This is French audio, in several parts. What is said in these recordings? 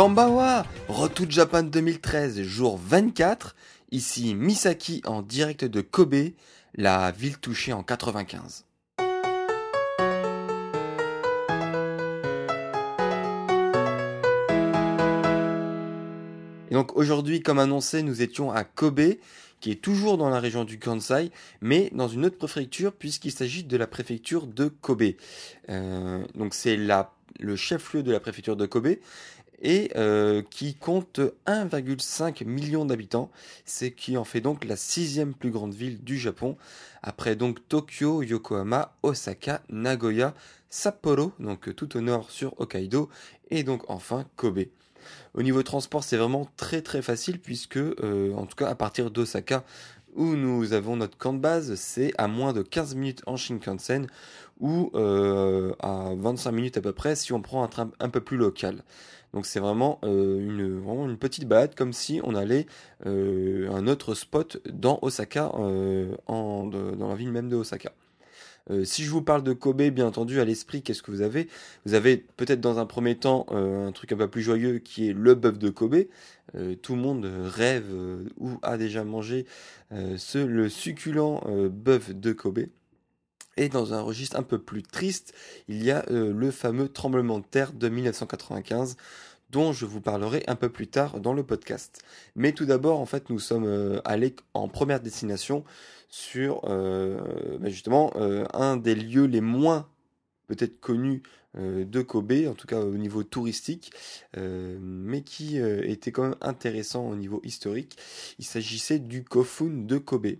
Kambawa, Retour Japan 2013, jour 24. Ici Misaki en direct de Kobe, la ville touchée en 95. Et donc aujourd'hui, comme annoncé, nous étions à Kobe, qui est toujours dans la région du Kansai, mais dans une autre préfecture, puisqu'il s'agit de la préfecture de Kobe. Euh, donc c'est le chef-lieu de la préfecture de Kobe, et euh, qui compte 1,5 million d'habitants, ce qui en fait donc la sixième plus grande ville du Japon, après donc Tokyo, Yokohama, Osaka, Nagoya, Sapporo, donc tout au nord sur Hokkaido, et donc enfin Kobe. Au niveau transport, c'est vraiment très très facile puisque, euh, en tout cas à partir d'Osaka, où nous avons notre camp de base, c'est à moins de 15 minutes en Shinkansen ou euh, à 25 minutes à peu près si on prend un train un peu plus local. Donc c'est vraiment, euh, une, vraiment une petite balade comme si on allait euh, un autre spot dans Osaka, euh, dans la ville même de Osaka. Si je vous parle de Kobe, bien entendu, à l'esprit, qu'est-ce que vous avez? Vous avez peut-être dans un premier temps un truc un peu plus joyeux qui est le bœuf de Kobe. tout le monde rêve ou a déjà mangé ce, le succulent bœuf de Kobe. Et dans un registre un peu plus triste, il y a euh, le fameux tremblement de terre de 1995 dont je vous parlerai un peu plus tard dans le podcast. Mais tout d'abord, en fait, nous sommes euh, allés en première destination sur euh, bah, justement un des lieux les moins peut-être connus de Kobe, en tout cas au niveau touristique, mais qui était quand même intéressant au niveau historique. Il s'agissait du Kofun de Kobe,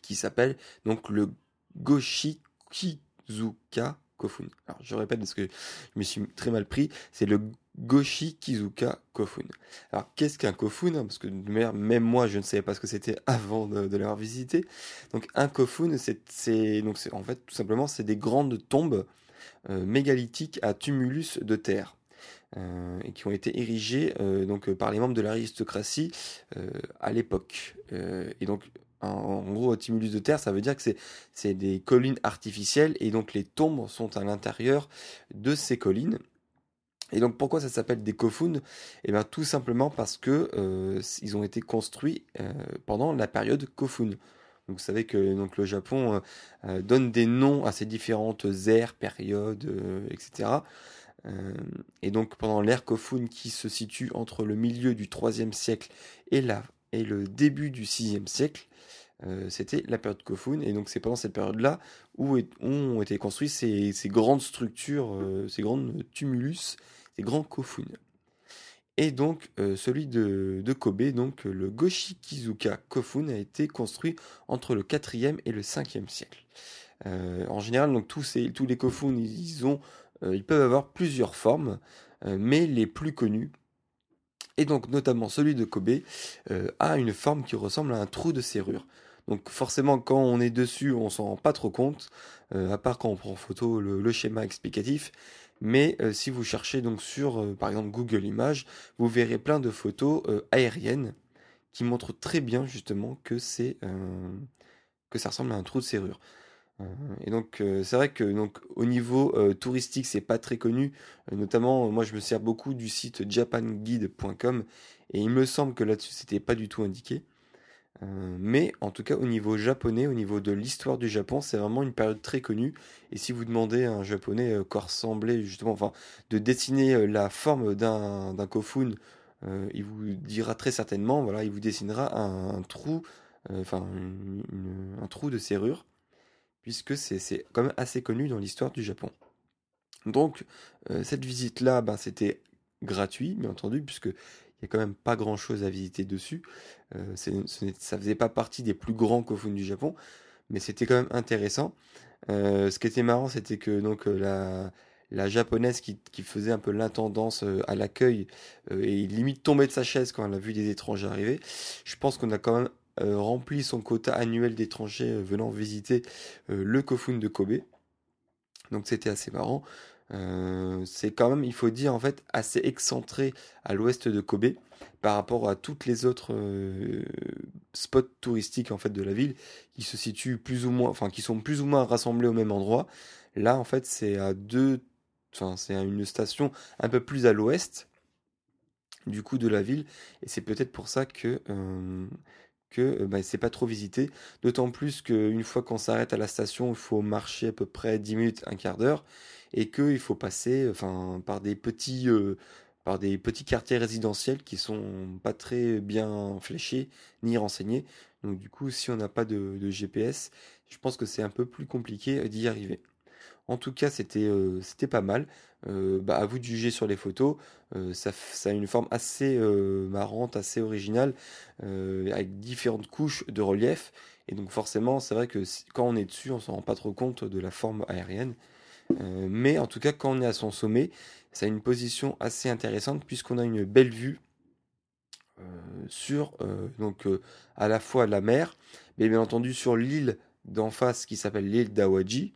qui s'appelle donc le Goshikizuka Kofun. Alors je répète parce que je me suis très mal pris, c'est le Goshikizuka Kofun. Alors qu'est-ce qu'un Kofun? Parce que même moi je ne savais pas ce que c'était avant de, l'avoir visité. Donc un Kofun, c'est en fait tout simplement c'est des grandes tombes euh, mégalithiques à tumulus de terre. Euh, qui ont été érigées euh, donc par les membres de l'aristocratie à l'époque. et donc en, gros, tumulus de terre, ça veut dire que c'est des collines artificielles et donc les tombes sont à l'intérieur de ces collines. Et donc pourquoi ça s'appelle des kofun Eh bien tout simplement parce que euh, ils ont été construits euh, pendant la période kofun. Vous savez que le Japon euh, donne des noms à ces différentes ères, périodes, etc. et donc pendant l'ère kofun qui se situe entre le milieu du 3e siècle et, la, et le début du 6e siècle, euh, c'était la période Kofun. Et donc c'est pendant cette période-là où ont été construits ces, grandes structures, euh, ces grandes tumulus, ces grands Kofun. Et donc euh, celui de, Kobe, donc le Goshikizuka Kofun, a été construit entre le 4e et le 5e siècle. en général, donc tous, ces, tous les Kofun, ils, ont, ils peuvent avoir plusieurs formes, mais les plus connues et donc notamment celui de Kobe, a une forme qui ressemble à un trou de serrure. Donc forcément, quand on est dessus, on s'en rend pas trop compte, euh, à part quand on prend en photo le, schéma explicatif. Mais euh, si vous cherchez donc sur, euh, par exemple, Google Images, vous verrez plein de photos aériennes qui montrent très bien justement que c'est que ça ressemble à un trou de serrure. Et donc c'est vrai que donc au niveau touristique c'est pas très connu, notamment moi je me sers beaucoup du site japanguide.com et il me semble que là-dessus c'était pas du tout indiqué. Euh, mais en tout cas, au niveau japonais, au niveau de l'histoire du Japon, c'est vraiment une période très connue. Et si vous demandez à un japonais euh, quoi ressemblait justement, enfin, de dessiner euh, la forme d'un, kofun, il vous dira très certainement, voilà, il vous dessinera un, trou, enfin, un trou de serrure, puisque c'est, quand même assez connu dans l'histoire du Japon. Donc, cette visite-là, ben, c'était gratuit, bien entendu, puisque il n'y a quand même pas grand chose à visiter dessus. Euh, ça faisait pas partie des plus grands Kofun du Japon, mais c'était quand même intéressant. Euh, ce qui était marrant, c'était que donc la, la japonaise qui, qui, faisait un peu l'intendance à l'accueil et limite tombait de sa chaise quand elle a vu des étrangers arriver. Je pense qu'on a quand même rempli son quota annuel d'étrangers venant visiter le Kofun de Kobe. Donc c'était assez marrant. Euh, c'est quand même, il faut dire, en fait, assez excentré à l'ouest de Kobe par rapport à toutes les autres euh, spots touristiques en fait de la ville qui se situent plus ou moins, enfin qui sont plus ou moins rassemblés au même endroit. Là, en fait, c'est à deux, enfin c'est une station un peu plus à l'ouest du coup de la ville et c'est peut-être pour ça que euh, que bah, c'est pas trop visité. D'autant plus qu'une fois qu'on s'arrête à la station, il faut marcher à peu près 10 minutes, un quart d'heure et qu'il faut passer enfin, par, des petits, euh, par des petits quartiers résidentiels qui sont pas très bien fléchés ni renseignés. Donc du coup, si on n'a pas de, GPS, je pense que c'est un peu plus compliqué d'y arriver. En tout cas, c'était euh, pas mal. Euh, bah, à vous de juger sur les photos. ça, ça, a une forme assez marrante, assez originale, avec différentes couches de relief. Et donc forcément, c'est vrai que quand on est dessus, on s'en rend pas trop compte de la forme aérienne. Euh, mais en tout cas, quand on est à son sommet, ça a une position assez intéressante puisqu'on a une belle vue euh, sur euh, donc à la fois la mer, mais bien entendu sur l'île d'en face qui s'appelle l'île d'Awaji.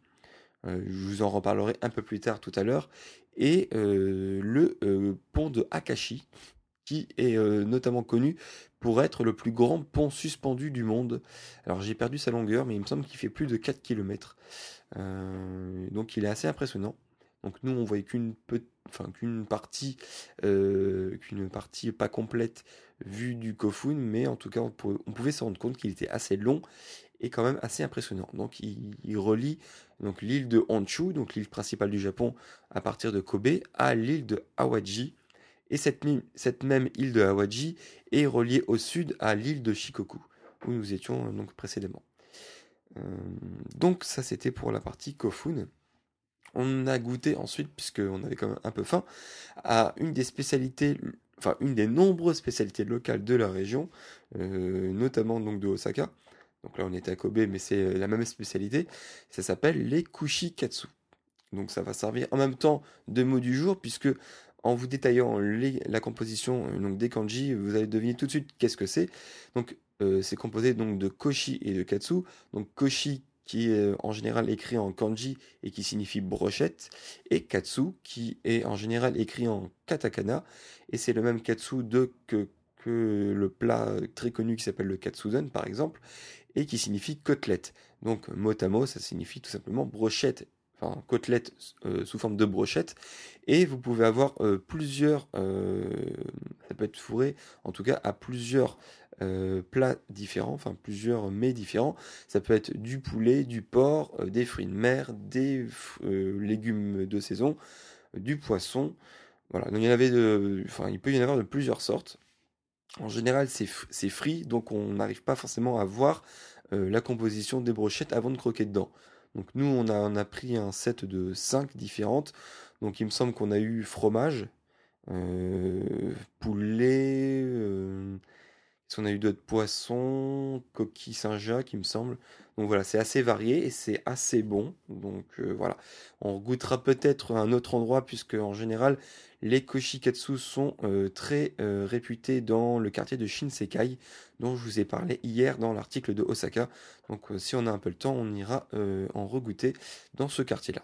Je vous en reparlerai un peu plus tard tout à l'heure. Et le pont de Akashi, qui est notamment connu pour être le plus grand pont suspendu du monde. Alors j'ai perdu sa longueur, mais il me semble qu'il fait plus de 4 km. Euh, donc il est assez impressionnant. Donc nous on voyait qu'une partie, euh, qu'une partie pas complète vue du Kofun, mais en tout cas on, pouvait, se rendre compte qu'il était assez long et quand même assez impressionnant. Donc il, relie donc l'île de Honshu, donc l'île principale du Japon, à partir de Kobe, à l'île de Awaji. Et cette, cette, même île de Awaji est reliée au sud à l'île de Shikoku, où nous étions donc précédemment. Euh, donc ça c'était pour la partie Kofun. On a goûté ensuite, puisqu'on avait quand même un peu faim, à une des spécialités, enfin une des nombreuses spécialités locales de la région, euh, notamment donc de Osaka. Donc là on était à Kobe, mais c'est la même spécialité. Ça s'appelle les kushikatsu. Donc ça va servir en même temps de mots du jour, puisque en vous détaillant la composition donc des kanji, vous allez deviner tout de suite qu'est-ce que c'est. Donc euh, c'est composé donc de koshi et de katsu. Donc koshi qui est euh, en général écrit en kanji et qui signifie brochette, et katsu qui est en général écrit en katakana, et c'est le même katsu de que, que le plat très connu qui s'appelle le katsudon par exemple, et qui signifie côtelette. Donc motamo, ça signifie tout simplement brochette, enfin côtelette euh, sous forme de brochette, et vous pouvez avoir plusieurs, ça peut être fourré en tout cas à plusieurs euh, plats différents, enfin plusieurs mets différents. Ça peut être du poulet, du porc, euh, des fruits de mer, des euh, légumes de saison, du poisson. Voilà, donc il y en avait de, enfin il peut y en avoir de plusieurs sortes. En général, c'est frit, donc on n'arrive pas forcément à voir la composition des brochettes avant de croquer dedans. Donc nous, on a, on a pris un set de 5 différentes. Donc il me semble qu'on a eu fromage, poulet, on a eu d'autres poissons, coquilles Saint-Jacques, il me semble. Donc voilà, c'est assez varié et c'est assez bon. Donc euh, voilà, on goûtera peut-être un autre endroit puisque en général, les koshikatsu sont euh, très euh, réputés dans le quartier de Shinsekai, dont je vous ai parlé hier dans l'article de Osaka. Donc si on a un peu le temps, on ira en regoûter dans ce quartier-là.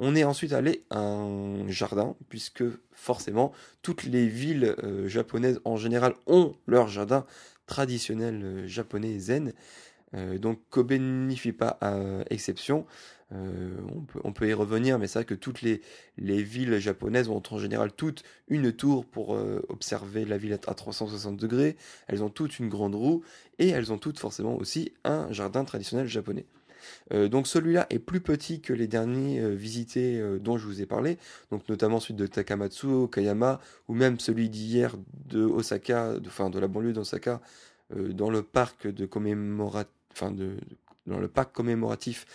On est ensuite allé à un jardin, puisque forcément, toutes les villes japonaises en général ont leur jardin traditionnel japonais zen. Euh, donc Kobe n'y fait pas exception. On peut, y revenir, mais c'est vrai que toutes les, villes japonaises ont en général toutes une tour pour observer la ville à 360 degrés. Elles ont toutes une grande roue et elles ont toutes forcément aussi un jardin traditionnel japonais. Euh, donc celui-là est plus petit que les derniers euh, visités euh, dont je vous ai parlé, donc notamment celui de Takamatsu, Kayama, ou même celui d'hier de Osaka, de, enfin de la banlieue d'Osaka, dans le parc de dans le parc commémoratif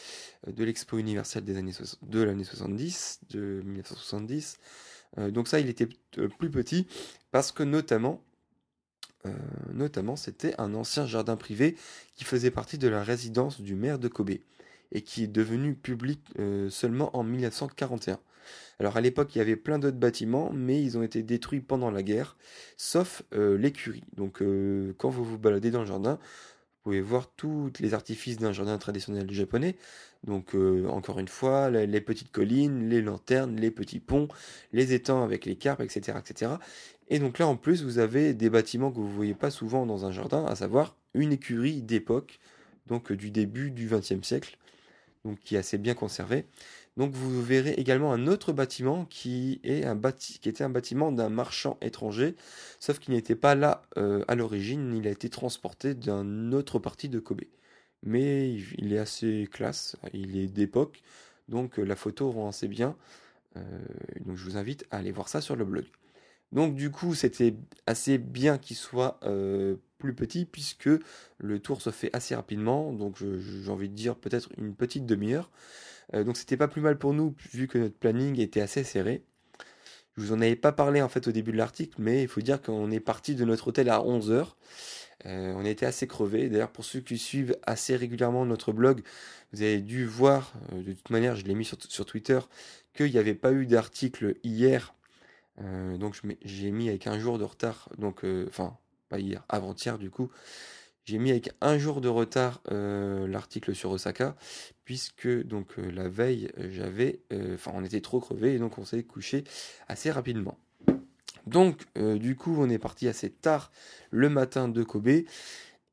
de l'Expo universelle des années de l'année 70, de 1970. donc ça, il était plus petit parce que notamment notamment, c'était un ancien jardin privé qui faisait partie de la résidence du maire de Kobe et qui est devenu public seulement en 1941. Alors à l'époque, il y avait plein d'autres bâtiments, mais ils ont été détruits pendant la guerre, sauf l'écurie. Donc quand vous vous baladez dans le jardin, pouvez voir tous les artifices d'un jardin traditionnel japonais. Donc euh, encore une fois, les, petites collines, les lanternes, les petits ponts, les étangs avec les carpes, etc., etc. Et donc là en plus, vous avez des bâtiments que vous ne voyez pas souvent dans un jardin, à savoir une écurie d'époque, donc du début du XXe siècle, qui est assez bien conservée. Donc vous verrez également un autre bâtiment qui, était un bâtiment d'un marchand étranger, sauf qu'il n'était pas là euh, à l'origine, il a été transporté d'une autre partie de Kobe. Mais il est assez classe, il est d'époque, donc euh, la photo rend assez bien. Euh, donc je vous invite à aller voir ça sur le blog. Donc du coup c'était assez bien qu'il soit plus petit puisque le tour se fait assez rapidement, donc j'ai envie de dire peut-être une petite demi-heure. Euh, donc c'était pas plus mal pour nous vu que notre planning était assez serré. Je vous en avais pas parlé en fait au début de l'article, mais il faut dire qu'on est parti de notre hôtel à 11h. Euh, on était assez crevés. D'ailleurs, pour ceux qui suivent assez régulièrement notre blog, vous avez dû voir, euh, de toute manière, je l'ai mis sur, Twitter, qu'il n'y avait pas eu d'article hier. donc j'ai mis avec un jour de retard, donc enfin pas hier, avant-hier du coup, j'ai mis avec un jour de retard euh, l'article sur Osaka, puisque donc euh, la veille, j'avais, euh, enfin on était trop crevés et donc on s'est couché assez rapidement. Donc du coup on est parti assez tard le matin de Kobe et,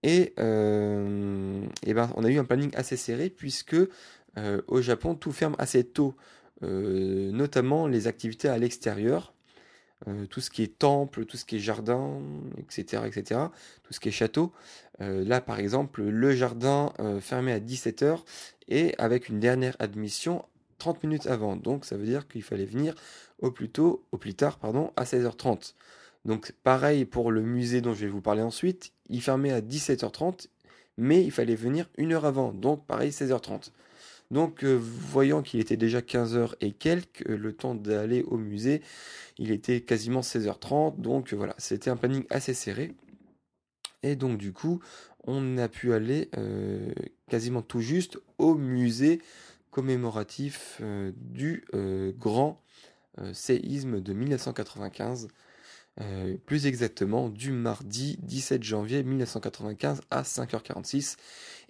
et ben on a eu un planning assez serré puisque au Japon tout ferme assez tôt, notamment les activités à l'extérieur. Euh, tout ce qui est temple, tout ce qui est jardin, etc., etc., tout ce qui est château. Euh, là, par exemple, le jardin euh, fermé à 17h et avec une dernière admission 30 minutes avant. Donc, ça veut dire qu'il fallait venir au plus tôt, au plus tard, pardon, à 16h30. Donc, pareil pour le musée dont je vais vous parler ensuite. Il fermait à 17h30, mais il fallait venir une heure avant. Donc, pareil, 16h30. Donc, euh, voyant qu'il était déjà 15h et quelques, euh, le temps d'aller au musée, il était quasiment 16h30. Donc, voilà, c'était un planning assez serré. Et donc, du coup, on a pu aller euh, quasiment tout juste au musée commémoratif du grand séisme de 1995. Plus exactement du mardi 17 janvier 1995 à 5h46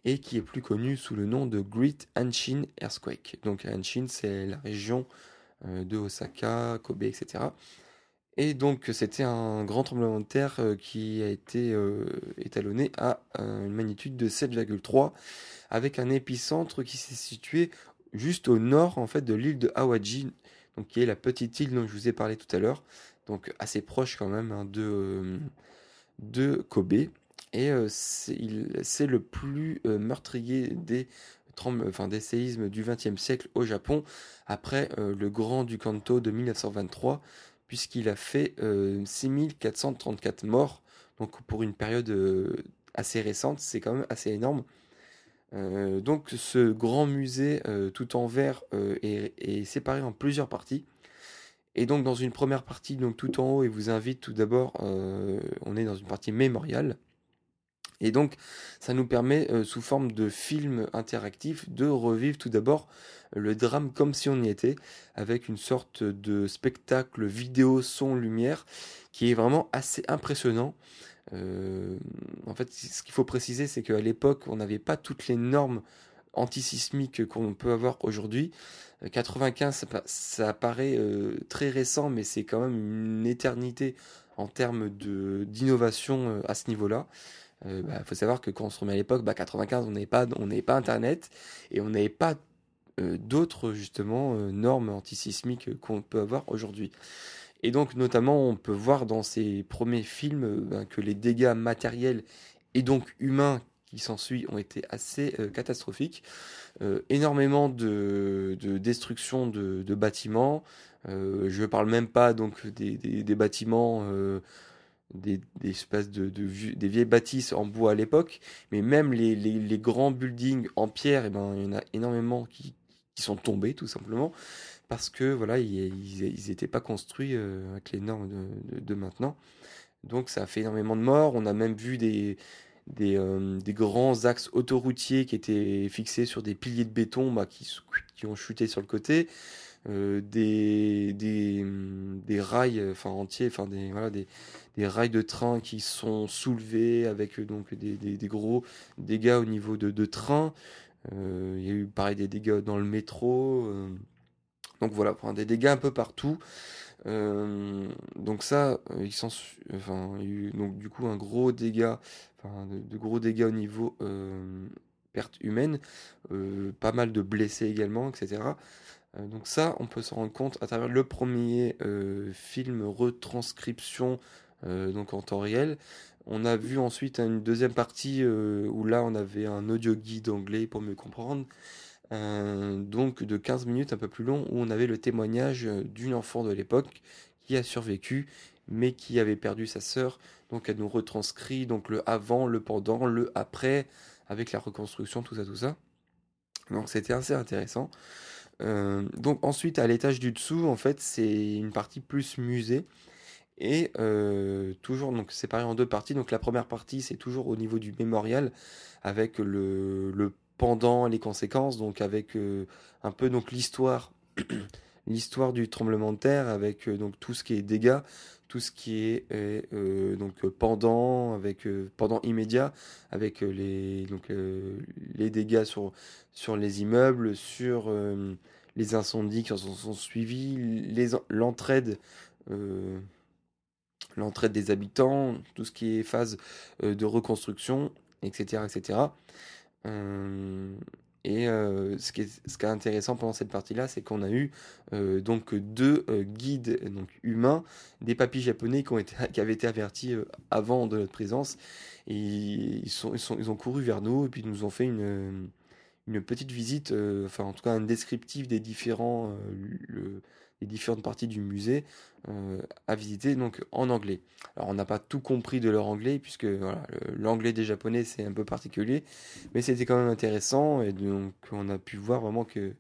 et qui est plus connu sous le nom de Great Hanshin Earthquake. Donc Hanshin, c'est la région euh, de Osaka, Kobe, etc. Et donc c'était un grand tremblement de terre euh, qui a été euh, étalonné à une magnitude de 7,3 avec un épicentre qui s'est situé juste au nord en fait de l'île de Awaji, donc qui est la petite île dont je vous ai parlé tout à l'heure, donc assez proche quand même hein, de, de Kobe. Et c'est le plus meurtrier des, séismes du XXe siècle au Japon, après le grand du Kanto de 1923, puisqu'il a fait 6434 morts. Donc pour une période assez récente, c'est quand même assez énorme. donc ce grand musée tout en verre est, séparé en plusieurs parties. Et donc dans une première partie, donc tout en haut, il vous invite tout d'abord, on est dans une partie mémoriale. Et donc, ça nous permet, euh, sous forme de film interactif, de revivre tout d'abord le drame comme si on y était, avec une sorte de spectacle vidéo, son, lumière, qui est vraiment assez impressionnant. Euh, en fait, ce qu'il faut préciser, c'est qu'à l'époque, on n'avait pas toutes les normes antisismiques qu'on peut avoir aujourd'hui. 95, euh, ça, paraît très récent, mais c'est quand même une éternité en termes d'innovation à ce niveau-là. Il euh, bah, faut savoir que quand on se remet à l'époque, bah, 95, on n'avait pas, pas Internet et on n'avait pas euh, d'autres justement euh, normes antisismiques qu'on peut avoir aujourd'hui. Et donc notamment, on peut voir dans ces premiers films bah, que les dégâts matériels et donc humains qui s'ensuit ont été assez catastrophiques. énormément de, destruction de, bâtiments. je ne parle même pas donc des, des bâtiments des, espèces de, des vieilles bâtisses en bois à l'époque, mais même les, grands buildings en pierre, eh ben, il y en a énormément qui, sont tombés tout simplement parce que voilà, ils n'étaient pas construits euh, avec les normes de, de, maintenant. Donc ça a fait énormément de morts. On a même vu des, des, des grands axes autoroutiers qui étaient fixés sur des piliers de béton bah, qui, ont chuté sur le côté. Euh, des, des, rails enfin entiers, des, rails de train qui sont soulevés avec donc des, gros dégâts au niveau de, de train. Euh, il y a eu pareil des dégâts dans le métro. Euh, donc voilà, des dégâts un peu partout. Donc ça, enfin, il y a eu donc du coup un gros dégât, de, gros dégâts au niveau perte humaine, pas mal de blessés également, etc. Euh, donc ça, on peut s'en rendre compte à travers le premier euh, film retranscription euh, donc en temps réel. On a vu ensuite une deuxième partie où là on avait un audio guide anglais pour mieux comprendre. Donc de 15 minutes un peu plus long où on avait le témoignage d'une enfant de l'époque qui a survécu mais qui avait perdu sa sœur. Donc elle nous retranscrit donc le avant, le pendant, le après avec la reconstruction, tout ça, tout ça. Donc c'était assez intéressant. Euh, donc ensuite, à l'étage du dessous, en fait, c'est une partie plus musée. Et euh, toujours donc séparé en deux parties. Donc la première partie, c'est toujours au niveau du mémorial, avec le, le pendant, les conséquences, donc avec euh, un peu donc l'histoire, l'histoire du tremblement de terre, avec donc tout ce qui est dégâts, tout ce qui est euh, donc pendant avec pendant immédiat avec les donc les dégâts sur sur les immeubles sur les incendies qui en sont, suivis, l'entraide, euh, l'entraide des habitants, tout ce qui est phase euh, de reconstruction, etc. etc. et euh, ce, qui est, ce qui est intéressant pendant cette partie-là, c'est qu'on a eu donc deux guides donc, humains, des papis japonais qui, ont été, qui avaient été avertis avant de notre présence. Et ils, ils, sont, ils ont couru vers nous et puis nous ont fait une une petite visite, euh, enfin en tout cas un descriptif des différents, euh, différentes parties du musée euh, à visiter donc en anglais. Alors on n'a pas tout compris de leur anglais puisque l'anglais des japonais c'est un peu particulier, mais c'était quand même intéressant et donc on a pu voir vraiment que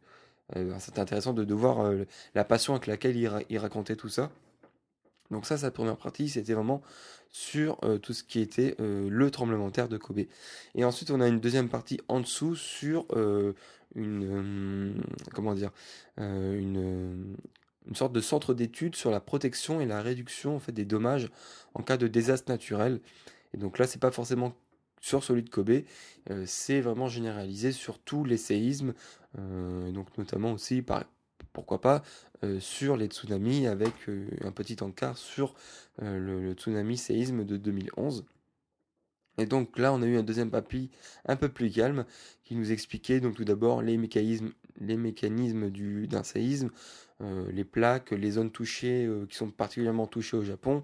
c'était intéressant de, de voir la passion avec laquelle il, il racontait tout ça. Donc ça, sa première partie, c'était vraiment sur euh, tout ce qui était euh, le tremblement de terre de Kobe. Et ensuite, on a une deuxième partie en dessous sur euh, une comment dire une, une sorte de centre d'études sur la protection et la réduction en fait des dommages en cas de désastre naturel. Et donc là, c'est pas forcément sur celui de Kobe, c'est vraiment généralisé sur tous les séismes, donc notamment aussi par pourquoi pas euh, sur les tsunamis avec euh, un petit encart sur euh, le, tsunami séisme de 2011. Et donc là, on a eu un deuxième papy un peu plus calme qui nous expliquait donc tout d'abord les mécanismes, les mécanismes d'un séisme, les plaques, les zones touchées qui sont particulièrement touchées au Japon,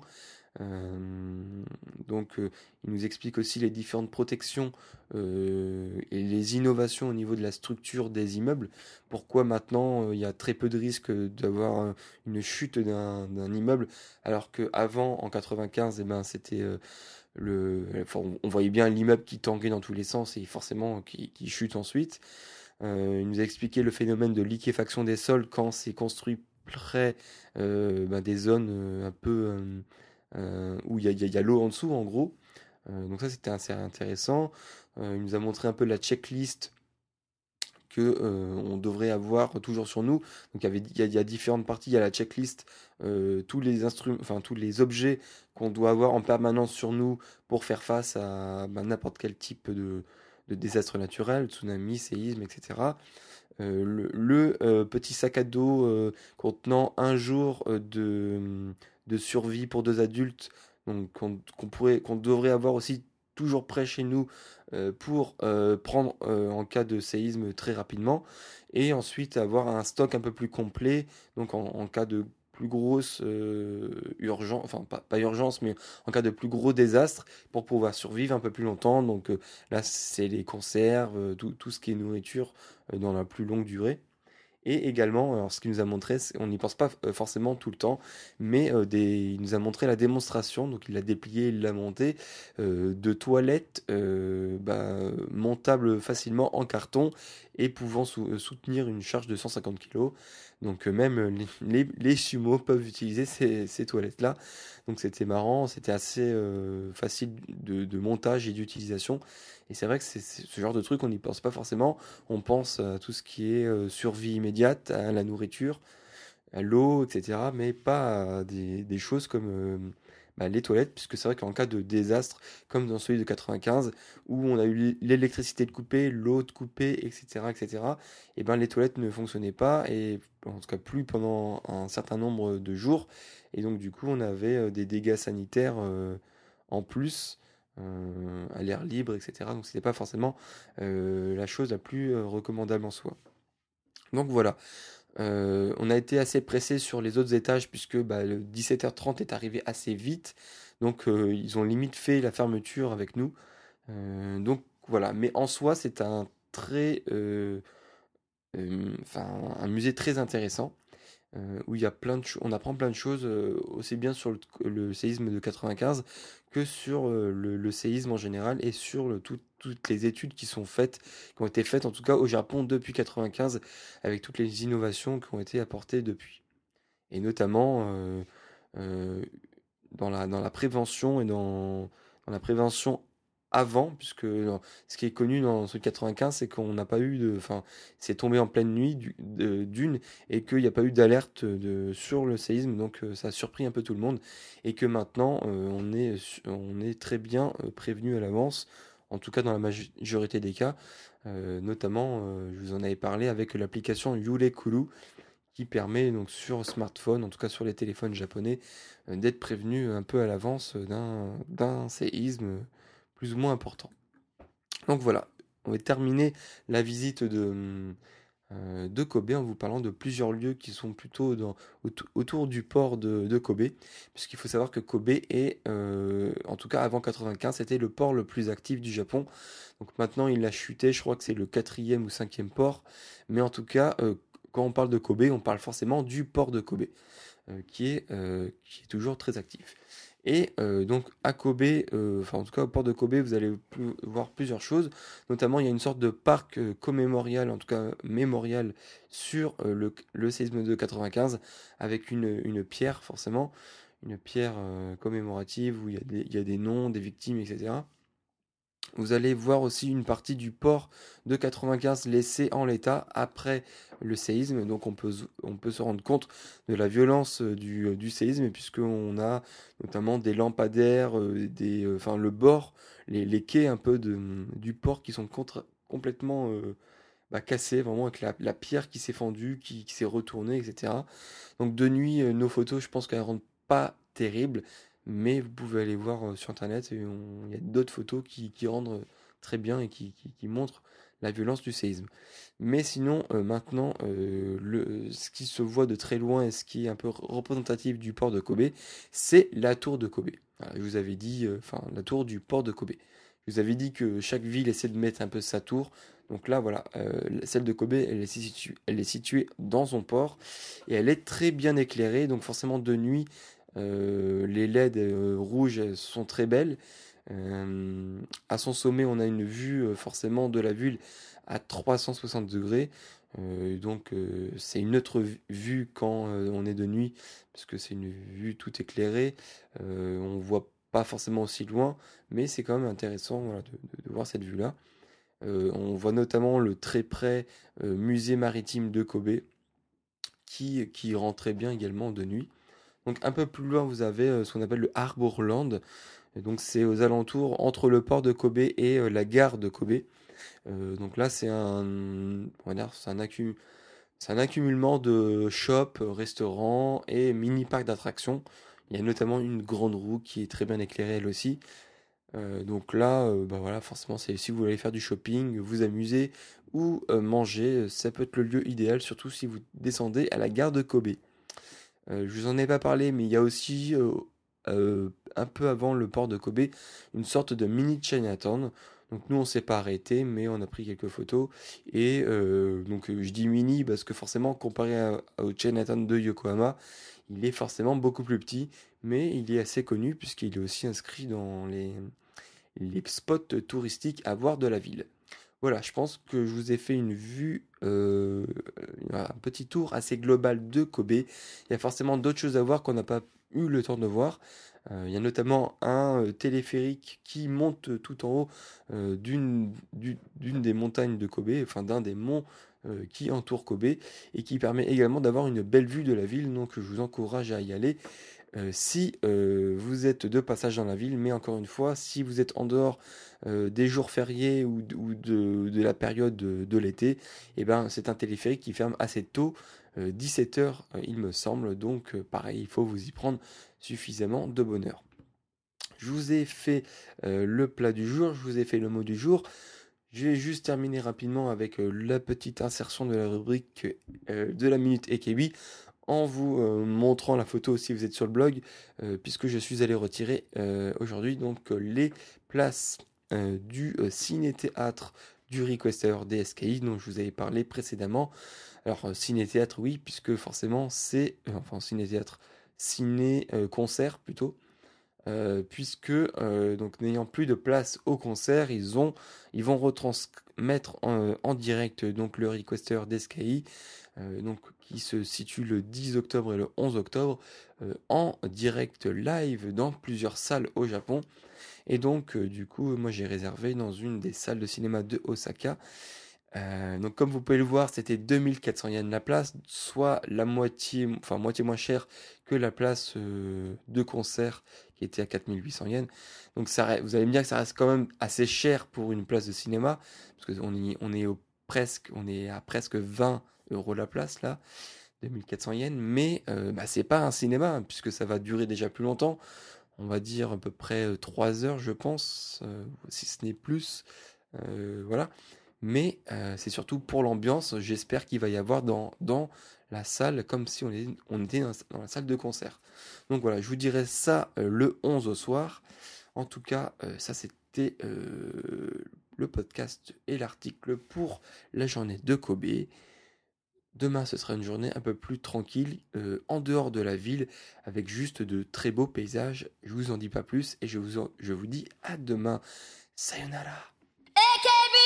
euh, donc, euh, il nous explique aussi les différentes protections euh, et les innovations au niveau de la structure des immeubles. Pourquoi maintenant il y a très peu de risques d'avoir une chute d'un immeuble, alors qu'avant, en 95, eh ben, c'était le, on voyait bien l'immeuble qui tanguait dans tous les sens et forcément qui, chute ensuite. il nous a expliqué le phénomène de liquéfaction des sols quand c'est construit près ben, des zones un peu où il y a, l'eau en dessous en gros. Euh, donc ça c'était assez intéressant. Euh, il nous a montré un peu la checklist que on devrait avoir toujours sur nous. Donc il y a, différentes parties, il y a la checklist, tous les instruments, enfin tous les objets qu'on doit avoir en permanence sur nous pour faire face à bah, n'importe quel type de, désastre naturel, tsunami, séisme, etc. le, petit sac à dos contenant un jour de de survie pour deux adultes, donc qu'on pourrait, qu'on devrait avoir aussi toujours près chez nous euh, pour euh, prendre euh, en cas de séisme très rapidement, et ensuite avoir un stock un peu plus complet, donc en, cas de plus grosse urgence, enfin pas, pas, urgence, mais en cas de plus gros désastre, pour pouvoir survivre un peu plus longtemps. Donc là, c'est les conserves, tout, tout, ce qui est nourriture dans la plus longue durée. Et également, alors ce qu'il nous a montré, on n'y pense pas forcément tout le temps, mais des, il nous a montré la démonstration, donc il l'a déplié, il l'a monté, de toilettes bah, montables facilement en carton et pouvant soutenir une charge de 150 kg. Donc même les, les, sumo peuvent utiliser ces, toilettes-là. Donc c'était marrant, c'était assez facile de, montage et d'utilisation. Et c'est vrai que c'est ce genre de truc, on n'y pense pas forcément. On pense à tout ce qui est survie immédiate, à la nourriture, à l'eau, etc. Mais pas à des choses comme bah, les toilettes, puisque c'est vrai qu'en cas de désastre, comme dans celui de 95, où on a eu l'électricité de coupée, l'eau de coupée, etc., etc., et ben les toilettes ne fonctionnaient pas, et en tout cas plus pendant un certain nombre de jours, et donc du coup on avait euh, des dégâts sanitaires euh, en plus. Euh, à l'air libre, etc. Donc c'était pas forcément la chose la plus recommandable en soi. Donc voilà, euh, on a été assez pressé sur les autres étages puisque bah, le 17h30 est arrivé assez vite. Donc euh, ils ont limite fait la fermeture avec nous. Euh, donc voilà, mais en soi c'est un très, un musée très intéressant. Euh, où il y a plein de on apprend plein de choses euh, aussi bien sur le, séisme de 95 que sur euh, le, séisme en général et sur toutes les études qui sont faites, qui ont été faites en tout cas au Japon depuis 95 avec toutes les innovations qui ont été apportées depuis. Et notamment dans, la, prévention et dans, dans la prévention avant, puisque ce qui est connu dans ce 95, c'est qu'on n'a pas eu de. Enfin, c'est tombé en pleine nuit d'une et qu'il n'y a pas eu d'alerte sur le séisme, donc euh, ça a surpris un peu tout le monde. Et que maintenant, euh, on, est, on est très bien euh, prévenu à l'avance, en tout cas dans la majorité des cas. notamment, je vous en avais parlé avec l'application Yulekulu qui permet donc sur smartphone, en tout cas sur les téléphones japonais, d'être prévenu un peu à l'avance d'un séisme plus ou moins important. Donc voilà, on va terminer la visite de, euh, Kobe en vous parlant de plusieurs lieux qui sont plutôt autour du port de, Kobe, puisqu'il faut savoir que Kobe est, euh, en tout cas avant 95, c'était le port le plus actif du Japon. Donc maintenant il a chuté, je crois que c'est le quatrième ou cinquième port, mais en tout cas, euh, quand on parle de Kobe, on parle forcément du port de Kobe, qui est toujours très actif. Et euh, donc à Kobe, euh, enfin en tout cas au port de Kobe, vous allez voir plusieurs choses. Notamment, il y a une sorte de parc euh, commémorial, en tout cas mémorial, sur le, le, séisme de 95, avec une, une pierre forcément, une pierre commémorative où il y, a des, il y a des noms, des victimes, etc. Vous allez voir aussi une partie du port de 95 laissé en l'état après le séisme. Donc on peut, se rendre compte de la violence euh, du, euh, du séisme puisqu'on a notamment des lampadaires, euh, des, enfin le bord, les, quais un peu du port qui sont complètement bah, cassés, vraiment avec la, pierre qui s'est fendue, qui, qui s'est retournée, etc. Donc de nuit, nos photos, je pense qu'elles ne rendent pas terribles mais vous pouvez aller voir euh, sur internet, il y a d'autres photos qui, rendent euh, très bien et qui, montrent la violence du séisme. Mais sinon, euh, maintenant, ce qui se voit de très loin et ce qui est un peu représentatif du port de Kobe, c'est la tour de Kobe. je vous avais dit, enfin, la tour du port de Kobe. Je vous avais dit que chaque ville essaie de mettre un peu sa tour. Donc là, voilà, celle de Kobe, elle est, située, elle est située dans son port et elle est très bien éclairée. Donc forcément, de nuit, les LED euh, rouges sont très belles. Euh, à son sommet, on a une vue forcément de la ville à 360 degrés. donc c'est une autre vue quand on est de nuit, parce que c'est une vue tout éclairée. on voit pas forcément aussi loin, mais c'est quand même intéressant de, voir cette vue-là. on voit notamment le très près musée maritime de Kobe, qui, qui bien également de nuit. Donc un peu plus loin, vous avez euh, ce qu'on appelle le Harborland. donc c'est aux alentours entre le port de Kobe et euh, la gare de Kobe. Euh, donc là, c'est un, un, accumulement de shops, restaurants et mini parcs d'attractions. Il y a notamment une grande roue qui est très bien éclairée elle aussi. donc là, bah voilà, forcément, si vous voulez faire du shopping, vous amuser ou manger, ça peut être le lieu idéal, surtout si vous descendez à la gare de Kobe. Euh, je vous en ai pas parlé, mais il y a aussi euh, euh, un peu avant le port de Kobe une sorte de mini Chinatown. Donc nous on s'est pas arrêté, mais on a pris quelques photos. Et donc je dis mini parce que forcément comparé au Chinatown de Yokohama, il est forcément beaucoup plus petit, mais il est assez connu puisqu'il est aussi inscrit dans les, les spots touristiques à voir de la ville. Voilà, je pense que je vous ai fait une vue, euh, un petit tour assez global de Kobe. Il y a forcément d'autres choses à voir qu'on n'a pas eu le temps de voir. Euh, il y a notamment un euh, téléphérique qui monte tout en haut d'une des montagnes de Kobe, enfin d'un des monts qui entoure Kobe, et qui permet également d'avoir une belle vue de la ville. Donc je vous encourage à y aller. Euh, si euh, vous êtes de passage dans la ville, mais encore une fois, si vous êtes en dehors euh, des jours fériés ou, de, la période de, l'été, eh ben, c'est un téléphérique qui ferme assez tôt, 17h il me semble, donc pareil, il faut vous y prendre suffisamment de bonheur. Je vous ai fait le plat du jour, je vous ai fait le mot du jour. Je vais juste terminer rapidement avec la petite insertion de la rubrique de la minute EKB en vous euh, montrant la photo si vous êtes sur le blog, euh, puisque je suis allé retirer euh, aujourd'hui donc les places du ciné-théâtre du Requester DSKI dont je vous avais parlé précédemment. Alors ciné-théâtre oui, puisque forcément c'est enfin ciné-théâtre, ciné-concert plutôt. puisque donc n'ayant plus de place au concert, ils ont ils vont retransmettre en, direct donc le requester d'SKI donc qui se situe le 10 octobre et le 11 octobre euh, en direct live dans plusieurs salles au Japon. Et donc, euh, du coup, moi j'ai réservé dans une des salles de cinéma de Osaka. Euh, donc, comme vous pouvez le voir, c'était 2400 yens la place, soit la moitié, enfin moitié moins cher que la place de concert qui était à 4800 yens. Donc, ça, vous allez me dire que ça reste quand même assez cher pour une place de cinéma, parce qu'on on est au presque, on est à presque 20 euros la place là, 2400 yens, mais euh, bah, c'est pas un cinéma hein, puisque ça va durer déjà plus longtemps. On va dire à peu près 3 euh, heures, je pense, euh, si ce n'est plus. voilà. Mais c'est surtout pour l'ambiance. J'espère qu'il va y avoir dans, dans la salle comme si on, était dans, la salle de concert. Donc voilà, je vous dirai ça le 11 au soir. En tout cas, ça c'était le podcast et l'article pour la journée de Kobe. Demain, ce sera une journée un peu plus tranquille, euh, en dehors de la ville, avec juste de très beaux paysages. Je vous en dis pas plus et je vous, je vous dis à demain. Sayonara. AKB